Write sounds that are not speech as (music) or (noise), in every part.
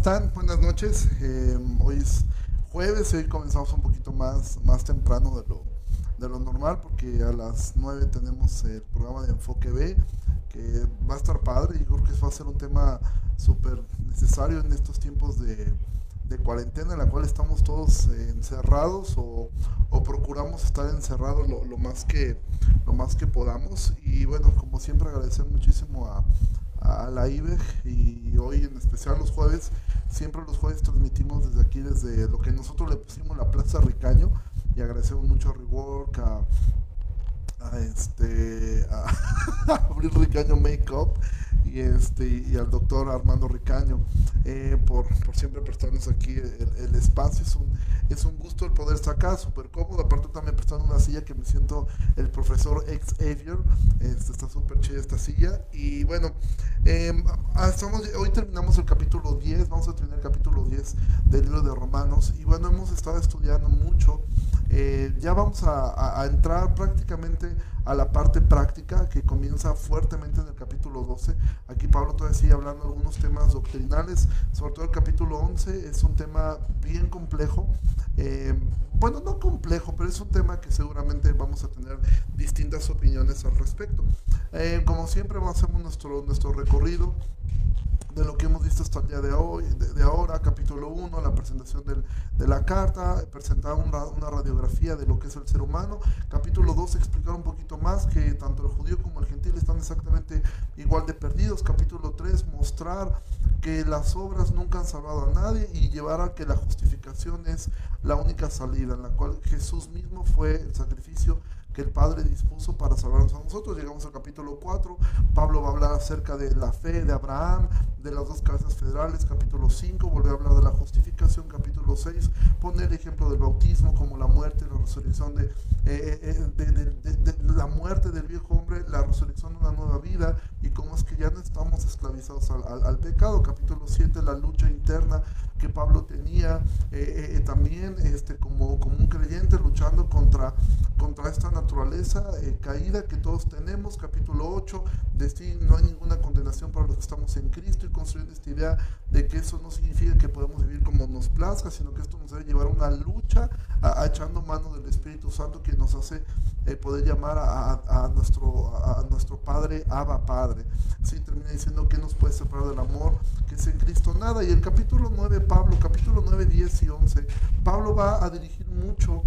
están? Buenas noches. Eh, hoy es jueves hoy comenzamos un poquito más, más temprano de lo, de lo normal porque a las 9 tenemos el programa de Enfoque B que va a estar padre y creo que va a ser un tema súper necesario en estos tiempos de, de, cuarentena en la cual estamos todos encerrados o, o, procuramos estar encerrados lo, lo, más que, lo más que podamos. Y bueno, como siempre agradecer muchísimo a a la IBEG y hoy en especial los jueves, siempre los jueves transmitimos desde aquí, desde lo que nosotros le pusimos la Plaza Ricaño y agradecemos mucho a Rework, a, a este, a (laughs) Abril Ricaño Makeup y, este, y al doctor Armando Ricaño eh, por, por, siempre prestarnos aquí el, espacio. Es un, es un gusto el poder estar acá, súper cómodo. Aparte también prestando una silla que me siento el profesor Xavier. Este, está súper chida esta silla. Y bueno, eh, estamos, hoy terminamos el capítulo 10, vamos a terminar el capítulo 10 del libro de Romanos. Y bueno, hemos estado estudiando mucho. Eh, ya vamos a, a, entrar prácticamente a la parte práctica que comienza fuertemente en el capítulo 12. Aquí Pablo todavía sigue hablando de algunos temas doctrinales, sobre todo el capítulo 11 es un tema bien complejo. Eh, bueno, no complejo, pero es un tema que seguramente vamos a tener distintas opiniones al respecto. Eh, como siempre, hacemos nuestro, nuestro recorrido de lo que hemos visto hasta el día de hoy, de, ahora, capítulo 1, la presentación del, de la carta, presentar una, una, radiografía de lo que es el ser humano, capítulo 2, explicar un poquito más que tanto el judío como el gentil están exactamente igual de perdidos, capítulo 3, mostrar que las obras nunca han salvado a nadie y llevar a que la justificación es la única salida, en la cual Jesús mismo fue el sacrificio que el Padre dispuso para salvarnos a nosotros. Llegamos al capítulo 4, Pablo va a hablar acerca de la fe de Abraham, de las dos cabezas federales, capítulo 5, volvió a hablar de la justificación, capítulo 6, pone el ejemplo del bautismo como la muerte, la resurrección de, eh, de, de, la muerte del viejo hombre, la resurrección de una nueva vida. Y cómo es que ya no estamos esclavizados al, al, al pecado, capítulo 7, la lucha interna que Pablo tenía eh, eh, también este, como, como un creyente luchando contra, contra esta naturaleza eh, caída que todos tenemos, capítulo 8, de sí no hay ninguna condenación para los que estamos en Cristo y construyendo esta idea de que eso no significa que podemos vivir como nos plazca, sino que esto nos debe llevar a una lucha, echando mano del Espíritu Santo que nos hace eh, poder llamar a, a, nuestro, a, nuestro Padre, Abba Padre. Sí, termina diciendo que nos puede separar del amor, que es en Cristo nada. Y el capítulo 9, Pablo, capítulo 9, 10 y 11, Pablo va a dirigir mucho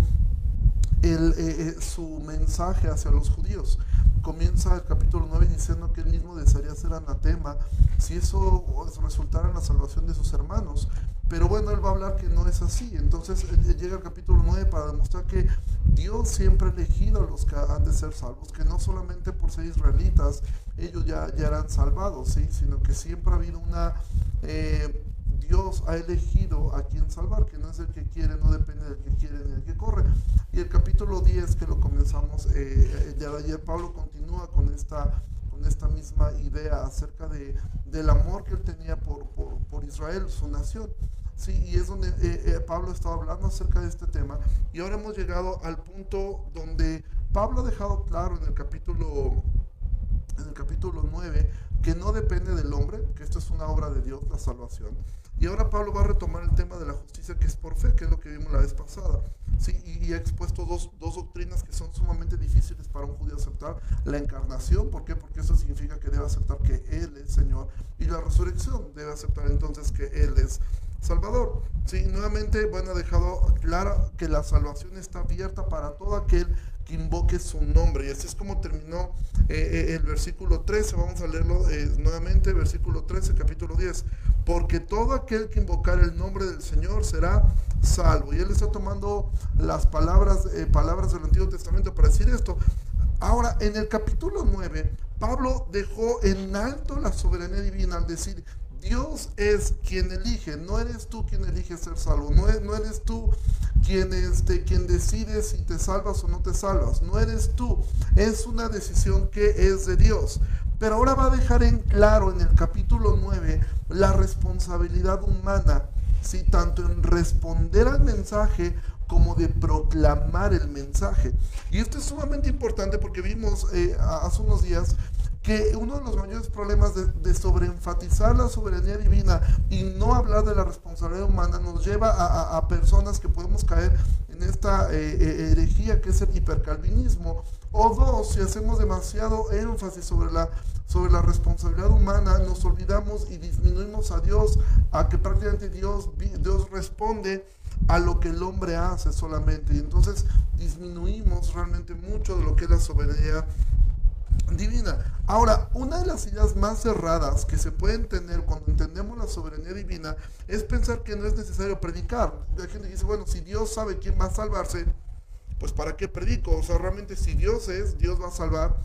el, eh, su mensaje hacia los judíos. Comienza el capítulo 9 diciendo que él mismo desearía ser anatema si eso resultara en la salvación de sus hermanos. Pero bueno, él va a hablar que no es así. Entonces llega el capítulo 9 para demostrar que Dios siempre ha elegido a los que han de ser salvos, que no solamente por ser israelitas ellos ya, ya eran salvados, ¿sí? sino que siempre ha habido una... Eh, Dios ha elegido a quien salvar, que no es el que quiere, no depende del que quiere ni del que corre. Y el capítulo 10 que lo comenzamos eh, ya de ayer, Pablo continúa con esta, con esta misma idea acerca de, del amor que él tenía por, por, por Israel, su nación. Sí, y es donde eh, eh, Pablo estaba hablando acerca de este tema. Y ahora hemos llegado al punto donde Pablo ha dejado claro en el capítulo en el capítulo 9 que no depende del hombre, que esto es una obra de Dios, la salvación. Y ahora Pablo va a retomar el tema de la justicia que es por fe, que es lo que vimos la vez pasada. Sí, y, ha expuesto dos, dos, doctrinas que son sumamente difíciles para un judío aceptar. La encarnación, ¿por qué? Porque eso significa que debe aceptar que Él es Señor. Y la resurrección, debe aceptar entonces que Él es Salvador. Sí, nuevamente, bueno, ha dejado claro que la salvación está abierta para todo aquel que invoque su nombre. Y así es como terminó eh, eh, el versículo 13. Vamos a leerlo eh, nuevamente, versículo 13, capítulo 10. Porque todo aquel que invocar el nombre del Señor será salvo. Y él está tomando las palabras, eh, palabras del Antiguo Testamento para decir esto. Ahora, en el capítulo 9, Pablo dejó en alto la soberanía divina al decir, Dios es quien elige, no eres tú quien elige ser salvo, no, es, no eres tú quien, este, quien decide si te salvas o no te salvas, no eres tú, es una decisión que es de Dios. Pero ahora va a dejar en claro en el capítulo 9 la responsabilidad humana, ¿sí? tanto en responder al mensaje como de proclamar el mensaje. Y esto es sumamente importante porque vimos eh, hace unos días que uno de los mayores problemas de, sobreenfatizar la soberanía divina y no hablar de la responsabilidad humana nos lleva a, personas que podemos caer esta eh, eh, herejía que es el hipercalvinismo. O dos, si hacemos demasiado énfasis sobre la, sobre la responsabilidad humana, nos olvidamos y disminuimos a Dios, a que prácticamente Dios, Dios responde a lo que el hombre hace solamente. Y entonces disminuimos realmente mucho de lo que es la soberanía divina. Ahora, una de las ideas más cerradas que se pueden tener cuando entendemos la soberanía divina es pensar que no es necesario predicar. La gente dice, bueno, si Dios sabe quién va a salvarse, pues ¿para qué predico? O sea, realmente si Dios es, Dios va a salvar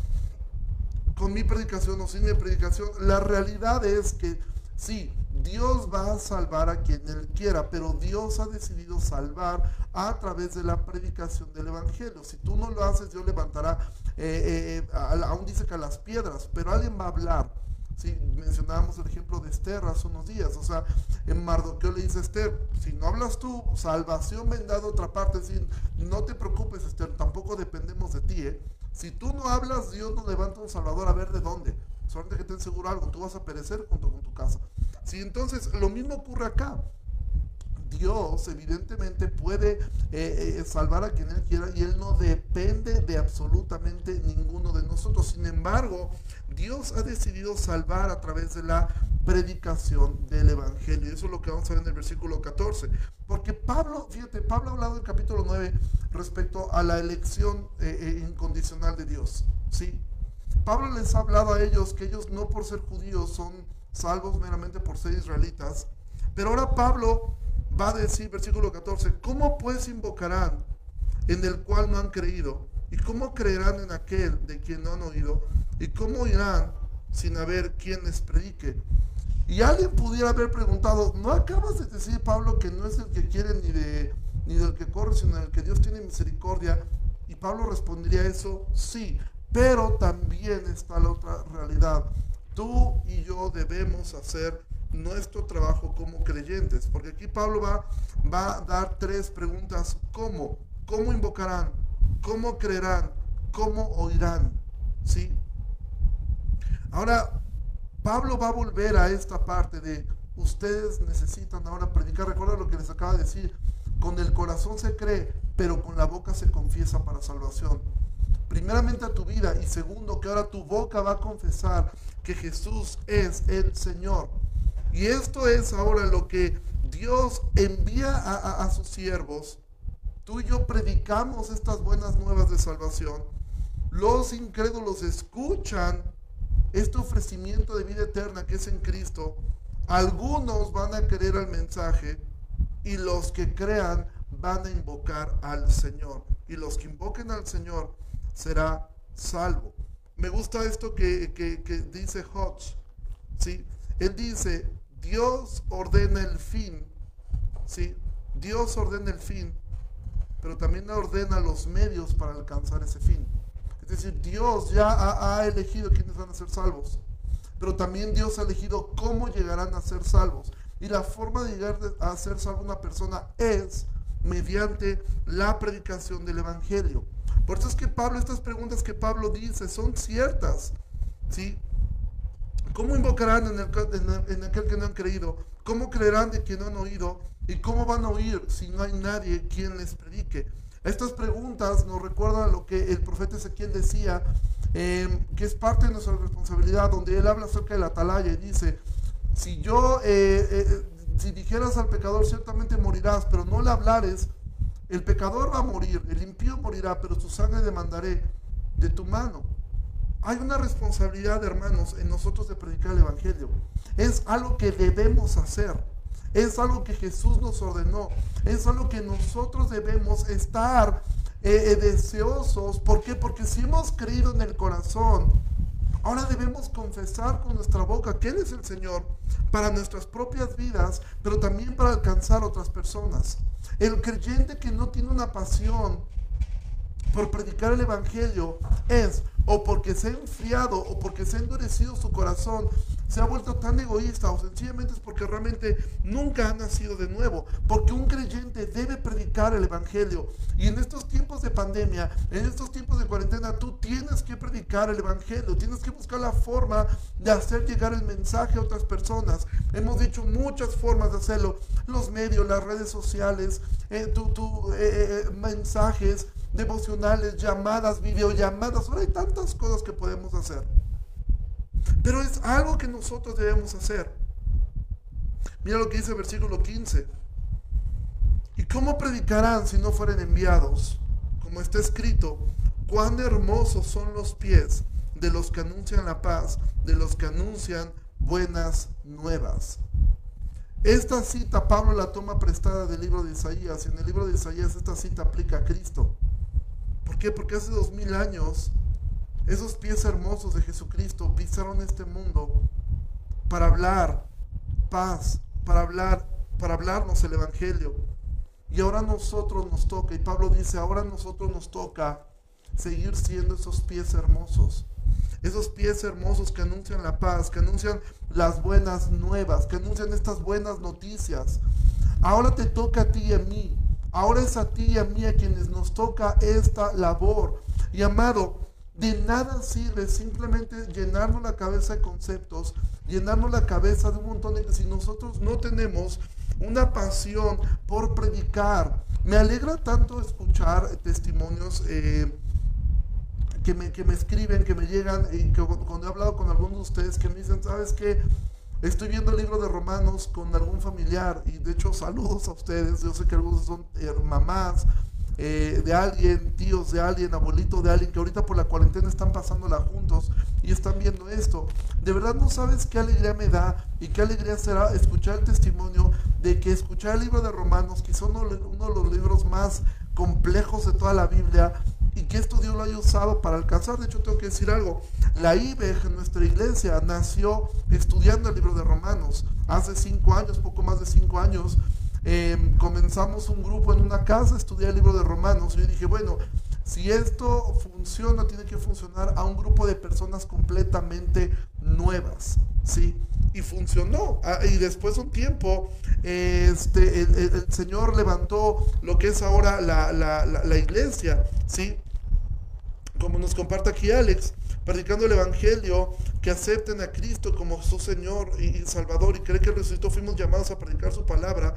con mi predicación o sin mi predicación. La realidad es que sí, Dios va a salvar a quien Él quiera, pero Dios ha decidido salvar a través de la predicación del Evangelio. Si tú no lo haces, Dios levantará, eh, eh, aún dice que a las piedras, pero alguien va a hablar. Sí, mencionábamos el ejemplo de Esther hace unos días. O sea, en Mardoqueo le dice Esther, si no hablas tú, salvación vendrá de otra parte. no te preocupes, Esther, tampoco dependemos de ti. ¿eh? Si tú no hablas, Dios nos levanta un salvador a ver de dónde. Solamente que ten seguro algo, tú vas a perecer junto con tu casa. Sí, entonces lo mismo ocurre acá. Dios evidentemente puede eh, eh, salvar a quien Él quiera y Él no depende de absolutamente ninguno de nosotros. Sin embargo, Dios ha decidido salvar a través de la predicación del Evangelio. Eso es lo que vamos a ver en el versículo 14. Porque Pablo, fíjate, Pablo ha hablado en el capítulo 9 respecto a la elección eh, incondicional de Dios. ¿sí? Pablo les ha hablado a ellos que ellos no por ser judíos son salvos meramente por ser israelitas. Pero ahora Pablo va a decir, versículo 14, ¿cómo pues invocarán en el cual no han creído? ¿Y cómo creerán en aquel de quien no han oído? ¿Y cómo irán sin haber quien les predique? Y alguien pudiera haber preguntado, ¿no acabas de decir, Pablo, que no es el que quiere ni, de, ni del que corre, sino el que Dios tiene misericordia? Y Pablo respondería eso, sí, pero también está la otra realidad. Tú y yo debemos hacer nuestro trabajo como creyentes, porque aquí Pablo va, va a dar tres preguntas. ¿Cómo? ¿Cómo invocarán? ¿Cómo creerán? ¿Cómo oirán? ¿Sí? Ahora, Pablo va a volver a esta parte de ustedes necesitan ahora predicar. Recuerda lo que les acaba de decir. Con el corazón se cree, pero con la boca se confiesa para salvación primeramente a tu vida y segundo que ahora tu boca va a confesar que Jesús es el Señor. Y esto es ahora lo que Dios envía a, sus siervos. Tú y yo predicamos estas buenas nuevas de salvación. Los incrédulos escuchan este ofrecimiento de vida eterna que es en Cristo. Algunos van a creer al mensaje y los que crean van a invocar al Señor. Y los que invoquen al Señor será salvo. Me gusta esto que, dice Hodge. ¿sí? Él dice, Dios ordena el fin. ¿sí? Dios ordena el fin, pero también ordena los medios para alcanzar ese fin. Es decir, Dios ya ha, elegido quiénes van a ser salvos, pero también Dios ha elegido cómo llegarán a ser salvos. Y la forma de llegar a ser salvo una persona es mediante la predicación del Evangelio. Por eso es que Pablo, estas preguntas que Pablo dice son ciertas. ¿sí? ¿Cómo invocarán en, el, aquel que no han creído? ¿Cómo creerán de quien no han oído? ¿Y cómo van a oír si no hay nadie quien les predique? Estas preguntas nos recuerdan lo que el profeta Ezequiel decía, em, que es parte de nuestra responsabilidad, donde él habla acerca de la atalaya y dice, si yo, eh, eh, si dijeras al pecador, ciertamente morirás, pero no le hablares, el pecador va a morir, el impío morirá, pero su sangre demandaré de tu mano. Hay una responsabilidad, hermanos, en nosotros de predicar el Evangelio. Es algo que debemos hacer. Es algo que Jesús nos ordenó. Es algo que nosotros debemos estar eh, eh, deseosos. ¿Por qué? Porque si hemos creído en el corazón, ahora debemos confesar con nuestra boca que Él es el Señor para nuestras propias vidas, pero también para alcanzar otras personas. El creyente que no tiene una pasión por predicar el Evangelio es o porque se ha enfriado, o porque se ha endurecido su corazón, se ha vuelto tan egoísta o sencillamente es porque realmente nunca ha nacido de nuevo. Porque un creyente debe predicar el Evangelio. Y en estos tiempos de pandemia, en estos tiempos de cuarentena, tú tienes que predicar el Evangelio. Tienes que buscar la forma de hacer llegar el mensaje a otras personas. Hemos dicho muchas formas de hacerlo. Los medios, las redes sociales, eh, tu, eh, eh, mensajes devocionales, llamadas, videollamadas. Ahora hay tantas cosas que podemos hacer. Pero es algo que nosotros debemos hacer. Mira lo que dice el versículo 15. ¿Y cómo predicarán si no fueren enviados? Como está escrito, cuán hermosos son los pies de los que anuncian la paz, de los que anuncian buenas nuevas. Esta cita Pablo la toma prestada del libro de Isaías y en el libro de Isaías esta cita aplica a Cristo. ¿Por qué? Porque hace dos mil años esos pies hermosos de Jesucristo pisaron este mundo para hablar paz, para hablar, para hablarnos el Evangelio. Y ahora nosotros nos toca, y Pablo dice, ahora nosotros nos toca seguir siendo esos pies hermosos. Esos pies hermosos que anuncian la paz, que anuncian las buenas nuevas, que anuncian estas buenas noticias. Ahora te toca a ti y a mí. Ahora es a ti y a mí a quienes nos toca esta labor. Y amado, de nada sirve simplemente llenarnos la cabeza de conceptos, llenarnos la cabeza de un montón de... Si nosotros no tenemos una pasión por predicar, me alegra tanto escuchar testimonios eh, que, me, que me escriben, que me llegan, y que cuando he hablado con algunos de ustedes que me dicen, ¿sabes qué? Estoy viendo el libro de Romanos con algún familiar y de hecho saludos a ustedes. Yo sé que algunos son mamás eh, de alguien, tíos de alguien, abuelito de alguien, que ahorita por la cuarentena están pasándola juntos y están viendo esto. De verdad no sabes qué alegría me da y qué alegría será escuchar el testimonio de que escuchar el libro de Romanos, son uno, de los libros más complejos de toda la Biblia, y que esto Dios lo haya usado para alcanzar. De hecho, tengo que decir algo. La IBEG en nuestra iglesia nació estudiando el libro de Romanos. Hace cinco años, poco más de cinco años, Em, comenzamos un grupo en una casa a estudiar el libro de Romanos. Y yo dije, bueno, si esto funciona, tiene que funcionar a un grupo de personas completamente nuevas, ¿sí? Y funcionó. Ah, y después de un tiempo, este, el, Señor levantó lo que es ahora la, la iglesia, ¿sí? Como nos comparte aquí Alex, predicando el Evangelio, que acepten a Cristo como su Señor y, Salvador y creen que resucitó, fuimos llamados a predicar su palabra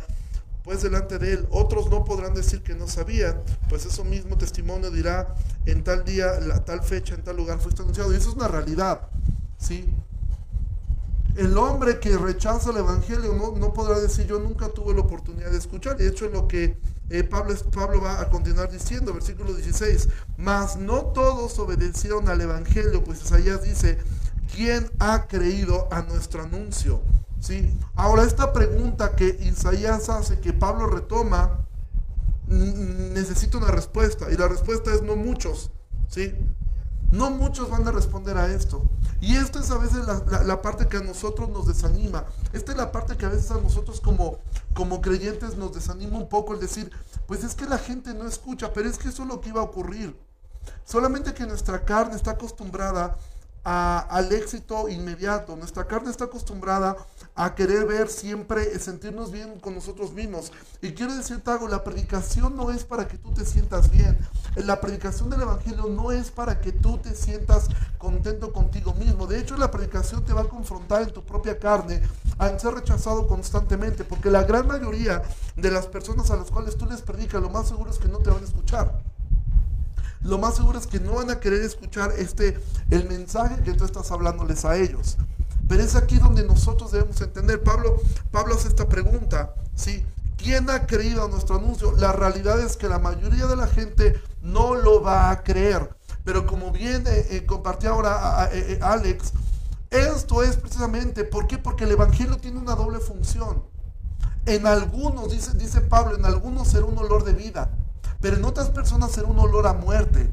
pues delante de él. Otros no podrán decir que no sabían, pues eso mismo testimonio dirá en tal día, la, tal fecha, en tal lugar fuiste anunciado. Y eso es una realidad, ¿sí? El hombre que rechaza el Evangelio no, podrá decir yo nunca tuve la oportunidad de escuchar. De hecho, lo que eh, Pablo, va a continuar diciendo, versículo 16, mas no todos obedecieron al Evangelio, pues Isaías dice, ¿quién ha creído a nuestro anuncio? ¿Sí? Ahora, esta pregunta que Isaías hace, que Pablo retoma, necesita una respuesta. Y la respuesta es no muchos. ¿sí? No muchos van a responder a esto. Y esta es a veces la, parte que a nosotros nos desanima. Esta es la parte que a veces a nosotros como, como creyentes nos desanima un poco el decir, pues es que la gente no escucha, pero es que eso es lo que iba a ocurrir. Solamente que nuestra carne está acostumbrada al éxito inmediato. Nuestra carne está acostumbrada a querer ver siempre, sentirnos bien con nosotros mismos. Y quiero decirte algo, la predicación no es para que tú te sientas bien. La predicación del Evangelio no es para que tú te sientas contento contigo mismo. De hecho, la predicación te va a confrontar en tu propia carne a ser rechazado constantemente. Porque la gran mayoría de las personas a las cuales tú les predicas, lo más seguro es que no te van a escuchar lo más seguro es que no van a querer escuchar este el mensaje que tú estás hablándoles a ellos. Pero es aquí donde nosotros debemos entender. Pablo, Pablo hace esta pregunta, ¿sí? ¿Quién ha creído a nuestro anuncio? La realidad es que la mayoría de la gente no lo va a creer. Pero como bien eh, eh, compartió ahora eh, Alex, esto es precisamente, ¿por qué? Porque el Evangelio tiene una doble función. En algunos, dice, dice Pablo, en algunos será un olor de vida, pero en otras personas será un olor a muerte.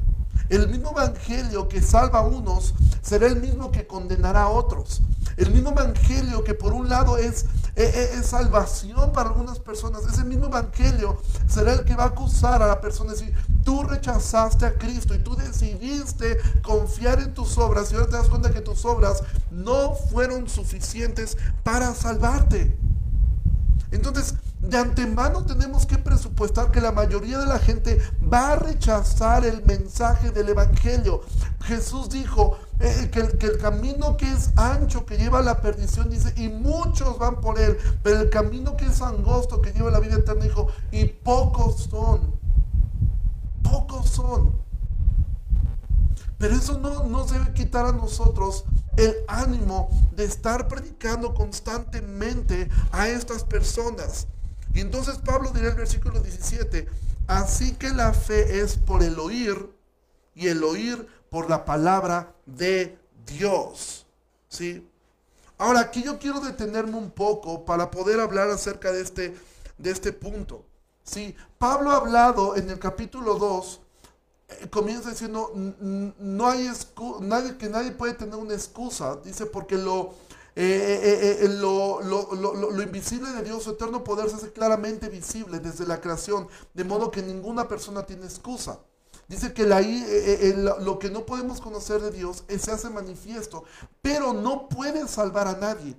El mismo evangelio que salva a unos será el mismo que condenará a otros. El mismo evangelio que por un lado es, eh, eh, salvación para algunas personas. Ese mismo evangelio será el que va a acusar a la persona. Decir, tú rechazaste a Cristo y tú decidiste confiar en tus obras y ahora te das cuenta que tus obras no fueron suficientes para salvarte. Entonces, de antemano tenemos que presupuestar que la mayoría de la gente va a rechazar el mensaje del Evangelio. Jesús dijo eh, que, el, camino que es ancho, que lleva a la perdición, dice, y muchos van por él, pero el camino que es angosto, que lleva a la vida eterna, dijo, y pocos son. Pocos son. Pero eso no nos debe quitar a nosotros el ánimo de estar predicando constantemente a estas personas. Y entonces Pablo dirá el versículo 17, así que la fe es por el oír y el oír por la palabra de Dios. ¿Sí? Ahora, aquí yo quiero detenerme un poco para poder hablar acerca de este, de este punto. ¿Sí? Pablo ha hablado en el capítulo 2, eh, comienza diciendo, no hay nadie, que nadie puede tener una excusa, dice, porque lo, eh, eh, eh, lo, invisible de Dios, su eterno poder, se hace claramente visible desde la creación, de modo que ninguna persona tiene excusa. Dice que la, lo que no podemos conocer de Dios se hace manifiesto, pero no puede salvar a nadie.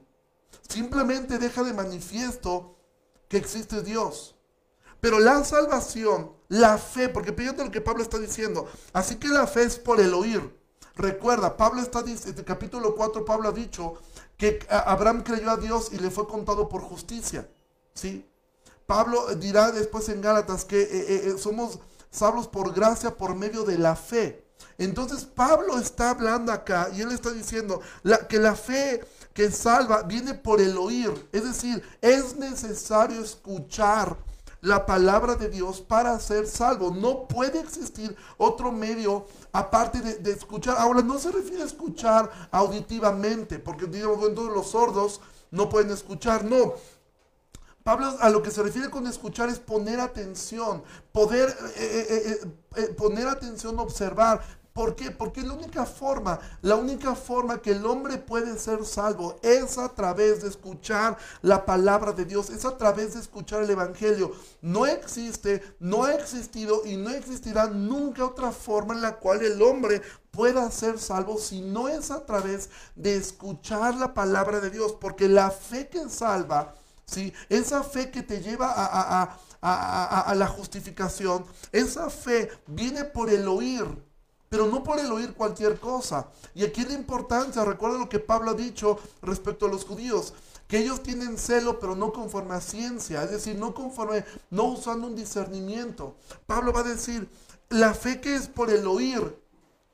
Simplemente deja de manifiesto que existe Dios. Pero la salvación, la fe, porque fíjate lo que Pablo está diciendo, así que la fe es por el oír. Recuerda, Pablo está, en el capítulo 4, Pablo ha dicho que Abraham creyó a Dios y le fue contado por justicia. ¿sí? Pablo dirá después en Gálatas que eh, eh, eh, somos salvos por gracia por medio de la fe. Entonces Pablo está hablando acá y él está diciendo que la fe que salva viene por el oír. Es decir, es necesario escuchar la palabra de Dios para ser salvo. No puede existir otro medio aparte de, escuchar. Ahora, no se refiere a escuchar auditivamente, porque digamos, los sordos no pueden escuchar, no. Pablo a lo que se refiere con escuchar es poner atención, poder eh, eh, eh, poner atención, observar, ¿Por qué? Porque la única forma, la única forma que el hombre puede ser salvo es a través de escuchar la palabra de Dios, es a través de escuchar el Evangelio. No existe, no ha existido y no existirá nunca otra forma en la cual el hombre pueda ser salvo si no es a través de escuchar la palabra de Dios, porque la fe que salva, ¿sí? esa fe que te lleva a, a la justificación, esa fe viene por el oír pero no por el oír cualquier cosa. Y aquí la importancia, recuerda lo que Pablo ha dicho respecto a los judíos, que ellos tienen celo, pero no conforme a ciencia, es decir, no conforme, no usando un discernimiento. Pablo va a decir, la fe que es por el oír,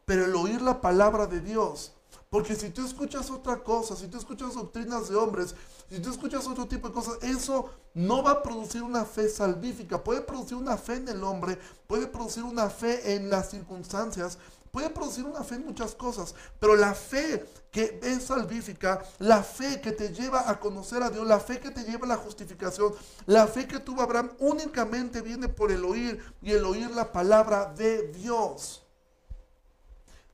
pero el oír la palabra de Dios. Porque si tú escuchas otra cosa, si tú escuchas doctrinas de hombres, si tú escuchas otro tipo de cosas, eso no va a producir una fe salvífica. Puede producir una fe en el hombre, puede producir una fe en las circunstancias, puede producir una fe en muchas cosas, pero la fe que es salvífica, la fe que te lleva a conocer a Dios, la fe que te lleva a la justificación, la fe que tuvo Abraham únicamente viene por el oír y el oír la palabra de Dios.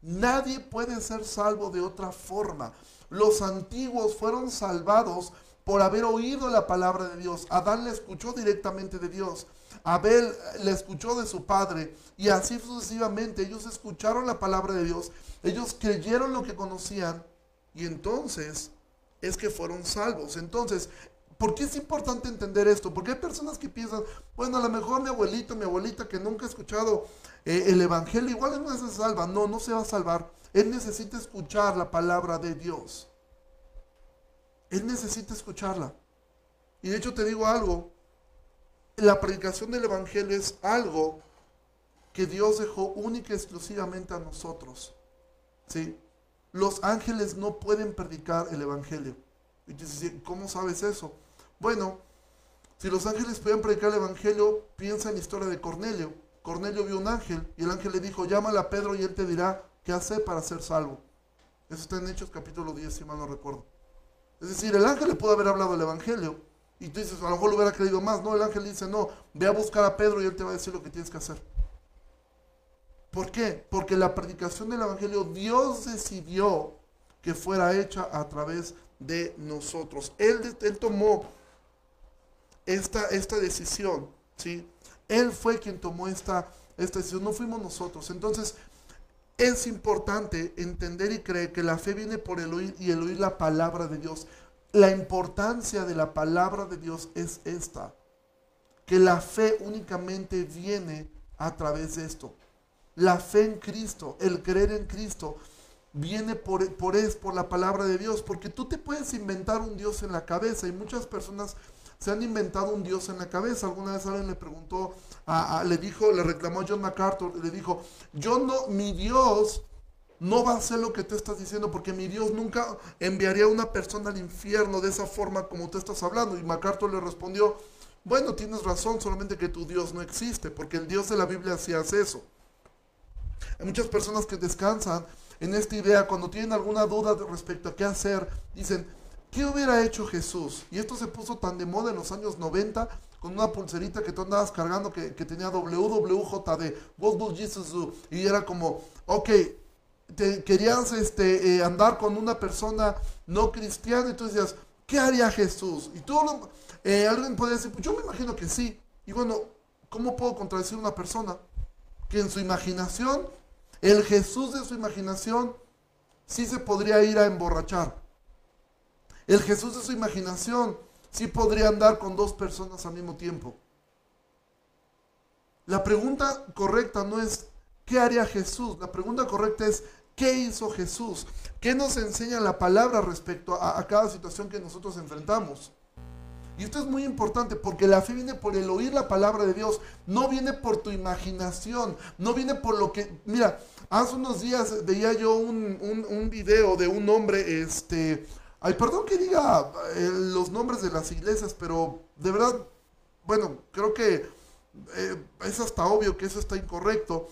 Nadie puede ser salvo de otra forma. Los antiguos fueron salvados por haber oído la palabra de Dios. Adán le escuchó directamente de Dios. Abel le escuchó de su padre. Y así sucesivamente. Ellos escucharon la palabra de Dios. Ellos creyeron lo que conocían. Y entonces es que fueron salvos. Entonces, ¿por qué es importante entender esto? Porque hay personas que piensan, bueno, a lo mejor mi abuelito, mi abuelita que nunca ha escuchado eh, el Evangelio, igual no se salva. No, no se va a salvar él necesita escuchar la palabra de Dios. Él necesita escucharla. Y de hecho te digo algo, la predicación del Evangelio es algo que Dios dejó única y exclusivamente a nosotros. ¿Sí? Los ángeles no pueden predicar el Evangelio. Y dices, ¿cómo sabes eso? Bueno, si los ángeles pueden predicar el Evangelio, piensa en la historia de Cornelio. Cornelio vio un ángel y el ángel le dijo, llámale a Pedro y él te dirá ¿Qué hace para ser salvo? Eso está en Hechos capítulo 10, si mal no recuerdo. Es decir, el ángel le pudo haber hablado del Evangelio. Y tú dices, a lo mejor lo hubiera creído más. No, el ángel dice, no, ve a buscar a Pedro y él te va a decir lo que tienes que hacer. ¿Por qué? Porque la predicación del Evangelio Dios decidió que fuera hecha a través de nosotros. Él, él tomó esta, esta decisión, ¿sí? Él fue quien tomó esta, esta decisión, no fuimos nosotros. Entonces, es importante entender y creer que la fe viene por el oír y el oír la palabra de Dios. La importancia de la palabra de Dios es esta, que la fe únicamente viene a través de esto. La fe en Cristo, el creer en Cristo, viene por, por, es, por la palabra de Dios, porque tú te puedes inventar un Dios en la cabeza y muchas personas se han inventado un Dios en la cabeza. Alguna vez alguien le preguntó, le dijo, le reclamó a John MacArthur, le dijo, yo no, mi Dios no va a hacer lo que tú estás diciendo, porque mi Dios nunca enviaría a una persona al infierno de esa forma como tú estás hablando. Y MacArthur le respondió, bueno, tienes razón, solamente que tu Dios no existe, porque el Dios de la Biblia sí hace eso. Hay muchas personas que descansan en esta idea, cuando tienen alguna duda respecto a qué hacer, dicen, ¿qué hubiera hecho Jesús? Y esto se puso tan de moda en los años 90 con una pulserita que tú andabas cargando que, tenía WWJD, What would Jesus do? Y era como, ok, querías este, eh, andar con una persona no cristiana y tú decías, ¿qué haría Jesús? Y tú, eh, alguien puede decir, pues yo me imagino que sí. Y bueno, ¿cómo puedo contradecir a una persona que en su imaginación el Jesús de su imaginación sí se podría ir a emborrachar. El Jesús de su imaginación sí podría andar con dos personas al mismo tiempo. La pregunta correcta no es ¿qué haría Jesús? La pregunta correcta es ¿qué hizo Jesús? ¿Qué nos enseña la palabra respecto a, cada situación que nosotros enfrentamos? Y esto es muy importante porque la fe viene por el oír la palabra de Dios, no viene por tu imaginación, no viene por lo que, mira, hace unos días veía yo un, un, video de un hombre, este, ay, perdón que diga eh, los nombres de las iglesias, pero de verdad, bueno, creo que eh, es hasta obvio que eso está incorrecto.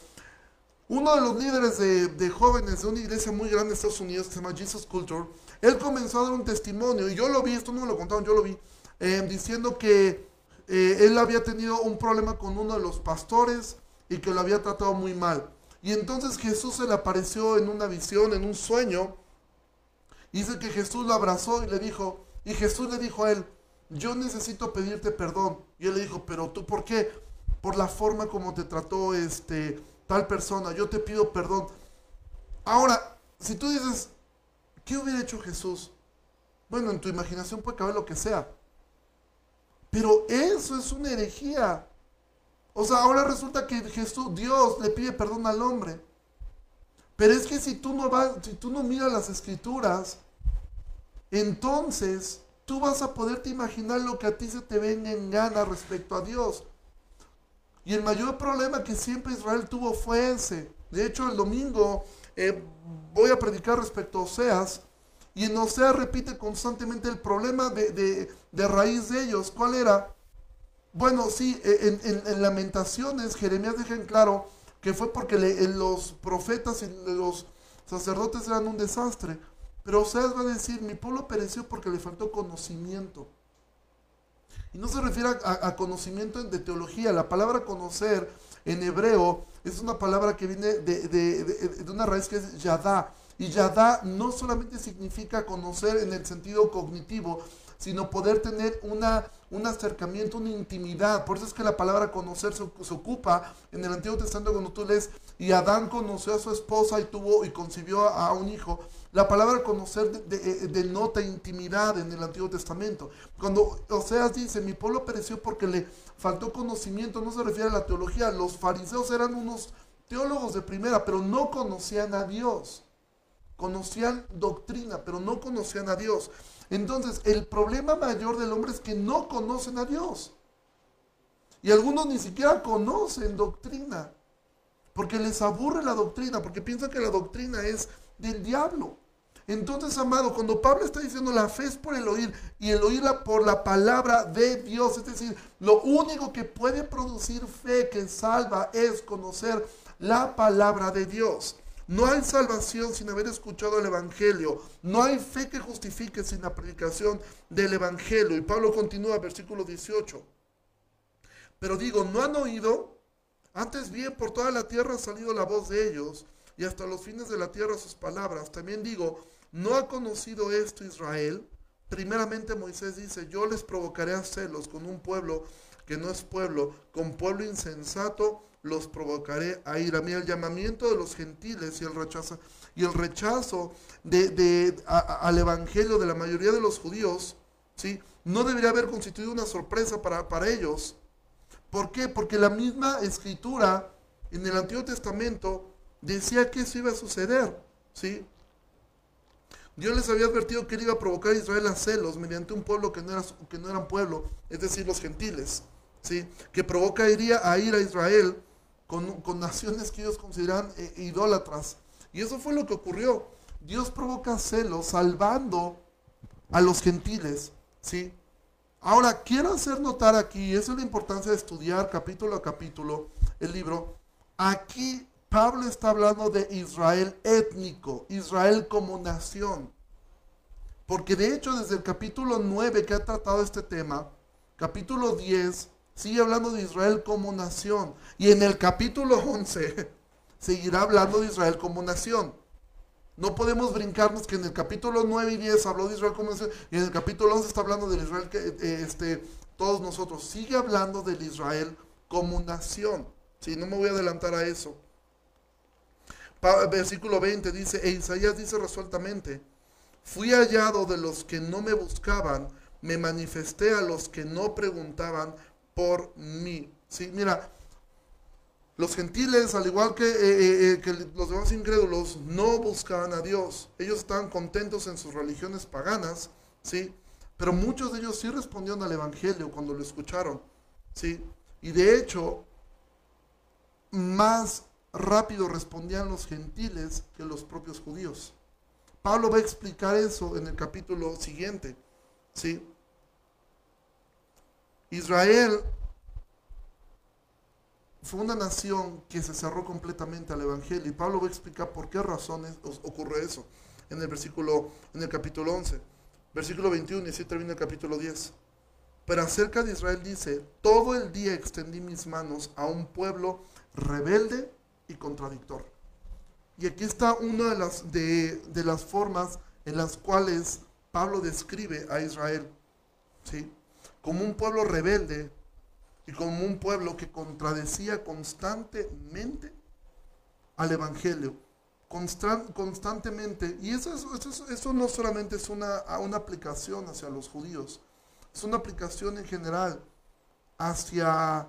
Uno de los líderes de, de, jóvenes de una iglesia muy grande en Estados Unidos, que se llama Jesus Culture, él comenzó a dar un testimonio, y yo lo vi, esto no me lo contaron, yo lo vi, eh, diciendo que él había tenido un problema con uno de los pastores y que lo había tratado muy mal. Y entonces Jesús se le apareció en una visión, en un sueño. Dice que Jesús lo abrazó y le dijo, y Jesús le dijo a él, yo necesito pedirte perdón. Y él le dijo, pero tú por qué? Por la forma como te trató este tal persona. Yo te pido perdón. Ahora, si tú dices, ¿qué hubiera hecho Jesús? Bueno, en tu imaginación puede caber lo que sea. Pero eso es una herejía. O sea, ahora resulta que Jesús, Dios le pide perdón al hombre. Pero es que si tú no vas, si tú no miras las escrituras, entonces tú vas a poderte imaginar lo que a ti se te venga en gana respecto a Dios. Y el mayor problema que siempre Israel tuvo fue ese. De hecho, el domingo eh, voy a predicar respecto a Oseas. Y en Oseas repite constantemente el problema de, raíz de ellos. ¿Cuál era? Bueno, sí, e, en, Lamentaciones Jeremías deja en claro que fue porque los profetas y los sacerdotes eran un desastre. Pero Oseas va a decir, mi pueblo pereció porque le faltó conocimiento. Y no se refiere a, conocimiento de teología. La palabra conocer en hebreo es una palabra que viene de, de una raíz que es yadá, y Yadá no solamente significa conocer en el sentido cognitivo, sino poder tener una, un acercamiento, una intimidad. Por eso es que la palabra conocer se, ocupa en el Antiguo Testamento cuando tú lees, y Adán conoció a su esposa y tuvo y concibió a, un hijo. La palabra conocer denota intimidad en el Antiguo Testamento. Cuando Oseas dice, mi pueblo pereció porque le faltó conocimiento, no se refiere a la teología. Los fariseos eran unos teólogos de primera, pero no conocían a Dios conocían doctrina, pero no conocían a Dios. Entonces, el problema mayor del hombre es que no conocen a Dios. Y algunos ni siquiera conocen doctrina, porque les aburre la doctrina, porque piensan que la doctrina es del diablo. Entonces, amado, cuando Pablo está diciendo la fe es por el oír y el oírla por la palabra de Dios, es decir, lo único que puede producir fe que salva es conocer la palabra de Dios. No hay salvación sin haber escuchado el Evangelio. No hay fe que justifique sin la predicación del Evangelio. Y Pablo continúa, versículo 18. Pero digo, ¿no han oído? Antes bien por toda la tierra ha salido la voz de ellos y hasta los fines de la tierra sus palabras. También digo, ¿no ha conocido esto Israel? primeramente Moisés dice, yo les provocaré a celos con un pueblo que no es pueblo, con pueblo insensato los provocaré a ira. Mira, el llamamiento de los gentiles y el rechazo, y el rechazo de, al evangelio de la mayoría de los judíos, ¿sí? no debería haber constituido una sorpresa para, para ellos. ¿Por qué? Porque la misma escritura en el Antiguo Testamento decía que eso iba a suceder. ¿sí? Dios les había advertido que él iba a provocar a Israel a celos mediante un pueblo que no, era, que no eran pueblo, es decir, los gentiles, ¿sí? que provocaría a ir a Israel con, naciones que ellos consideran eh, idólatras. Y eso fue lo que ocurrió. Dios provoca celos salvando a los gentiles. ¿sí? Ahora, quiero hacer notar aquí, esa es la importancia de estudiar capítulo a capítulo el libro. Aquí Pablo está hablando de Israel étnico, Israel como nación. Porque de hecho desde el capítulo 9 que ha tratado este tema, capítulo 10 sigue hablando de Israel como nación. Y en el capítulo 11 (laughs) seguirá hablando de Israel como nación. No podemos brincarnos que en el capítulo 9 y 10 habló de Israel como nación y en el capítulo 11 está hablando de Israel que eh, este, todos nosotros. Sigue hablando del Israel como nación. Si no me voy a adelantar a eso versículo 20 dice, e Isaías dice resueltamente, fui hallado de los que no me buscaban, me manifesté a los que no preguntaban por mí. Sí, mira, los gentiles, al igual que, eh, eh, eh, que, los demás incrédulos, no buscaban a Dios. Ellos estaban contentos en sus religiones paganas, ¿sí? Pero muchos de ellos sí respondieron al Evangelio cuando lo escucharon, ¿sí? Y de hecho, más rápido respondían los gentiles que los propios judíos. Pablo va a explicar eso en el capítulo siguiente. ¿sí? Israel fue una nación que se cerró completamente al Evangelio y Pablo va a explicar por qué razones ocurre eso en el versículo, en el capítulo 11, versículo 21 y así termina el capítulo 10. Pero acerca de Israel dice, todo el día extendí mis manos a un pueblo rebelde y contradictor. Y aquí está una de las, de, las formas en las cuales Pablo describe a Israel, ¿sí? Como un pueblo rebelde y como un pueblo que contradecía constantemente al Evangelio, constantemente. Y eso, eso, eso, no solamente es una, una aplicación hacia los judíos, es una aplicación en general hacia,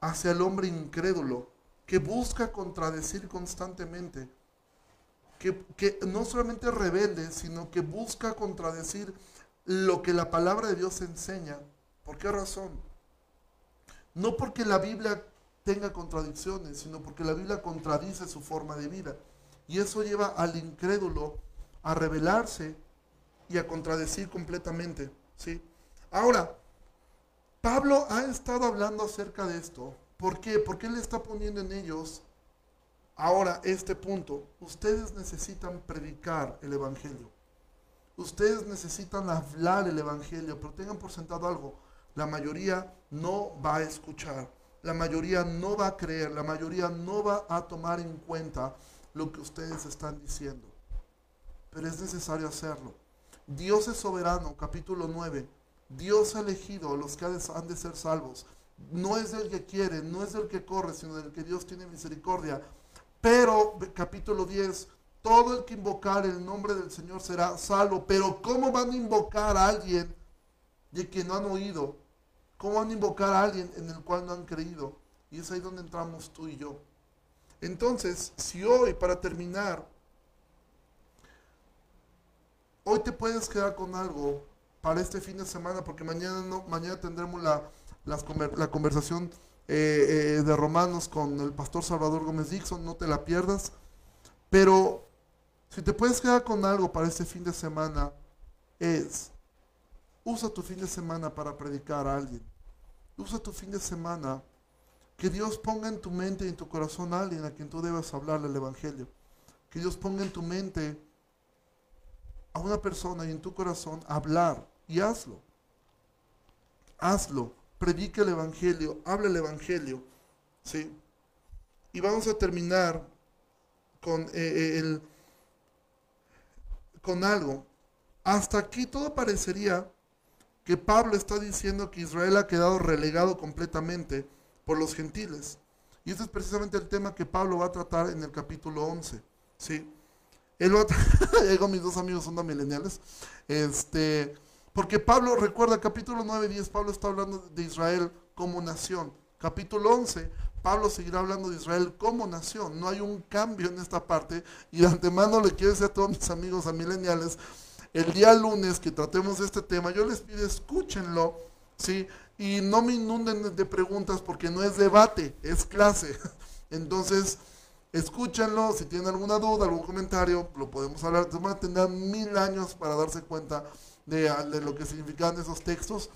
hacia el hombre incrédulo que busca contradecir constantemente, que, no solamente rebelde, sino que busca contradecir lo que la palabra de Dios enseña. ¿Por qué razón? No porque la Biblia tenga contradicciones, sino porque la Biblia contradice su forma de vida. Y eso lleva al incrédulo a rebelarse y a contradecir completamente. ¿sí? Ahora, Pablo ha estado hablando acerca de esto ¿Por qué? Porque Él está poniendo en ellos ahora este punto. Ustedes necesitan predicar el Evangelio. Ustedes necesitan hablar el Evangelio, pero tengan por sentado algo. La mayoría no va a escuchar. La mayoría no va a creer. La mayoría no va a tomar en cuenta lo que ustedes están diciendo. Pero es necesario hacerlo. Dios es soberano, capítulo 9. Dios ha elegido a los que han de ser salvos no es el que quiere, no es el que corre, sino el que Dios tiene misericordia. Pero, capítulo 10, todo el que invocar el nombre del Señor será salvo. Pero ¿cómo van a invocar a alguien de quien no han oído? ¿Cómo van a invocar a alguien en el cual no han creído? Y es ahí donde entramos tú y yo. Entonces, si hoy, para terminar, hoy te puedes quedar con algo para este fin de semana, porque mañana, mañana tendremos la la conversación eh, eh, de Romanos con el pastor Salvador Gómez Dixon, no te la pierdas. Pero si te puedes quedar con algo para este fin de semana, es, usa tu fin de semana para predicar a alguien. Usa tu fin de semana, que Dios ponga en tu mente y en tu corazón a alguien a quien tú debas hablarle el Evangelio. Que Dios ponga en tu mente a una persona y en tu corazón hablar y hazlo. Hazlo predique el Evangelio, hable el Evangelio. ¿sí? Y vamos a terminar con, eh, eh, con algo. hasta aquí todo parecería que Pablo está diciendo que Israel ha quedado relegado completamente por los gentiles. Y ese es precisamente el tema que Pablo va a tratar en el capítulo 11. ¿sí? Él va a (laughs) mis dos amigos son mileniales. Este, porque Pablo, recuerda, capítulo 9 y 10, Pablo está hablando de Israel como nación. Capítulo 11, Pablo seguirá hablando de Israel como nación. No hay un cambio en esta parte. Y de antemano le quiero decir a todos mis amigos a mileniales, el día lunes que tratemos este tema, yo les pido escúchenlo, ¿sí? Y no me inunden de preguntas porque no es debate, es clase. (laughs) Entonces, escúchenlo, si tienen alguna duda, algún comentario, lo podemos hablar. Van a tener mil años para darse cuenta de, lo que significan esos textos.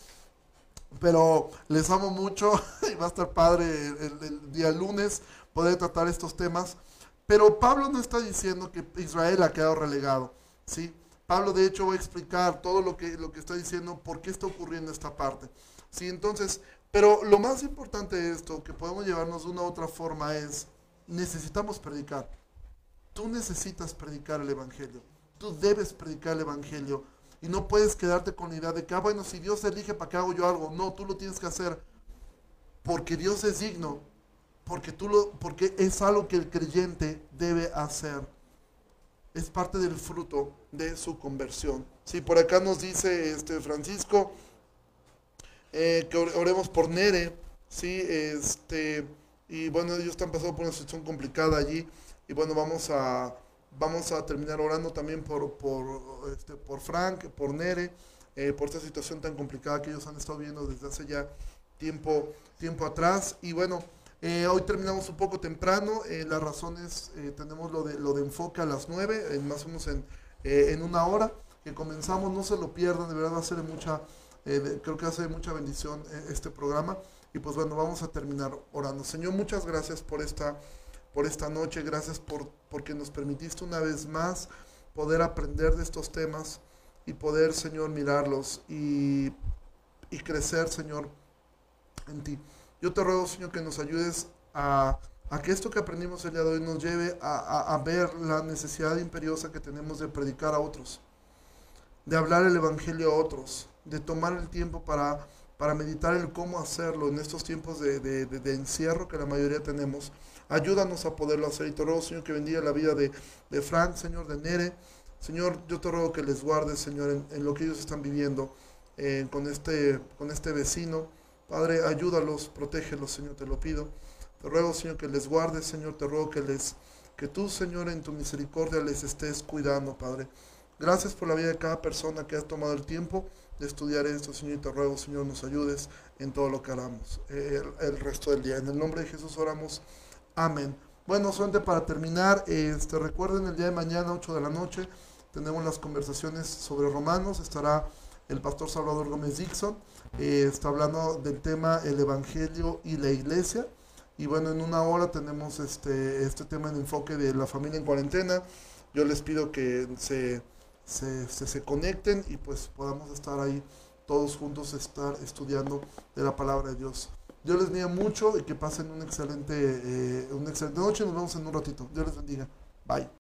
Pero les amo mucho (laughs) y va a estar padre el, el día lunes poder tratar estos temas. Pero Pablo no está diciendo que Israel ha quedado relegado, ¿sí? Pablo de hecho va a explicar todo lo que, lo que está diciendo, por qué está ocurriendo esta parte. ¿Sí? Entonces, pero lo más importante de esto, que podemos llevarnos de una u otra forma, es, necesitamos predicar. Tú necesitas predicar el Evangelio. Tú debes predicar el Evangelio. Y no puedes quedarte con la idea de que, ah, bueno, si Dios elige para que hago yo algo. No, tú lo tienes que hacer porque Dios es digno. Porque, tú lo, porque es algo que el creyente debe hacer es parte del fruto de su conversión. Sí, por acá nos dice este Francisco eh, que oremos por Nere, sí, este, y bueno, ellos están pasando por una situación complicada allí, y bueno, vamos a, vamos a terminar orando también por, por, este, por Frank, por Nere, eh, por esta situación tan complicada que ellos han estado viendo desde hace ya tiempo, tiempo atrás, y bueno, eh, hoy terminamos un poco temprano, eh, las razones, eh, tenemos lo de, lo de enfoque a las 9, más o menos en, en, una hora, que comenzamos, no se lo pierdan, de verdad va a ser mucha, creo que ser mucha bendición este programa. Y pues bueno, vamos a terminar orando. Señor, muchas gracias por esta, por esta noche, gracias por, porque nos permitiste una vez más poder aprender de estos temas y poder, Señor, mirarlos y, y crecer, Señor, en ti. Yo te ruego, Señor, que nos ayudes a, que esto que aprendimos el día de hoy nos lleve a, ver la necesidad imperiosa que tenemos de predicar a otros, de hablar el Evangelio a otros, de tomar el tiempo para, para meditar el cómo hacerlo en estos tiempos de, de, encierro que la mayoría tenemos. Ayúdanos a poderlo hacer y te ruego, Señor, que bendiga la vida de, Frank, Señor, de Nere. Señor, yo te ruego que les guardes, Señor, en, lo que ellos están viviendo eh, con, este, con este vecino. Padre, ayúdalos, protégelos, Señor, te lo pido. Te ruego, Señor, que les guardes, Señor, te ruego que les que tú, Señor, en tu misericordia les estés cuidando, Padre. Gracias por la vida de cada persona que ha tomado el tiempo de estudiar esto, Señor, y te ruego, Señor, nos ayudes en todo lo que hagamos el, resto del día. En el nombre de Jesús oramos. Amén. Bueno, solamente para terminar, este, recuerden el día de mañana, 8 de la noche, tenemos las conversaciones sobre Romanos. Estará el pastor Salvador Gómez Dixon. Eh, está hablando del tema el Evangelio y la Iglesia. Y bueno, en una hora tenemos este, este tema en enfoque de la familia en cuarentena. Yo les pido que se, se, se, conecten y pues podamos estar ahí todos juntos, estar estudiando de la palabra de Dios. Dios les bendiga mucho y que pasen un excelente, eh, una excelente noche. Nos vemos en un ratito. Dios les bendiga. Bye.